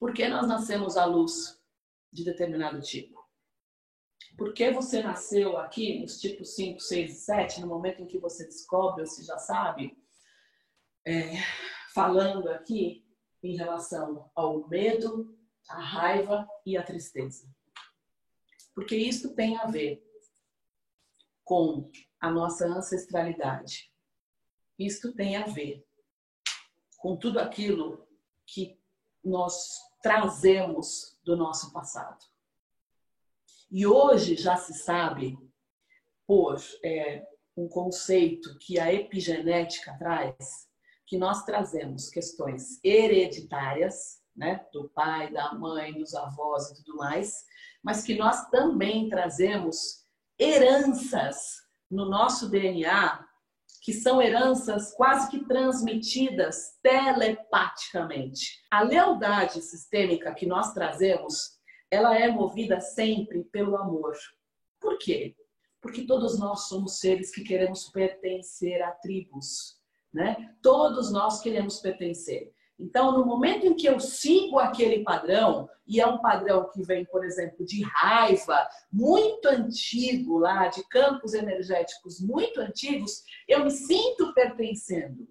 Por que nós nascemos à luz de determinado tipo? Por que você nasceu aqui nos tipos 5, 6 e 7, no momento em que você descobre ou se já sabe, é, falando aqui em relação ao medo, a raiva e a tristeza? Porque isso tem a ver com a nossa ancestralidade. Isto tem a ver com tudo aquilo que nós trazemos do nosso passado. E hoje já se sabe, por é, um conceito que a epigenética traz, que nós trazemos questões hereditárias, né, do pai, da mãe, dos avós e tudo mais, mas que nós também trazemos heranças no nosso DNA que são heranças quase que transmitidas telepaticamente. A lealdade sistêmica que nós trazemos, ela é movida sempre pelo amor. Por quê? Porque todos nós somos seres que queremos pertencer a tribos, né? Todos nós queremos pertencer. Então, no momento em que eu sigo aquele padrão, e é um padrão que vem, por exemplo, de raiva, muito antigo lá, de campos energéticos muito antigos, eu me sinto pertencendo.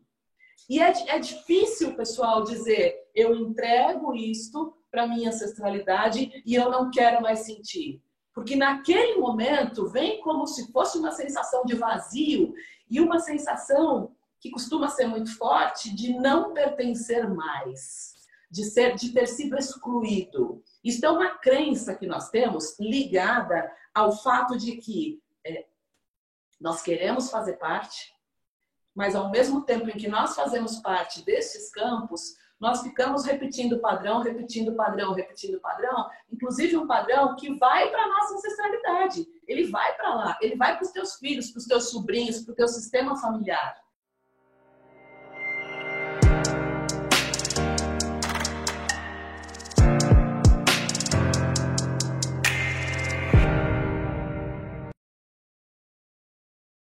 E é, é difícil, pessoal, dizer eu entrego isto para minha ancestralidade e eu não quero mais sentir. Porque naquele momento vem como se fosse uma sensação de vazio e uma sensação que costuma ser muito forte de não pertencer mais, de ser, de ter sido excluído. Isso é uma crença que nós temos ligada ao fato de que é, nós queremos fazer parte, mas ao mesmo tempo em que nós fazemos parte desses campos, nós ficamos repetindo padrão, repetindo padrão, repetindo padrão, inclusive um padrão que vai para a nossa ancestralidade. Ele vai para lá, ele vai para os teus filhos, para os teus sobrinhos, para o teu sistema familiar.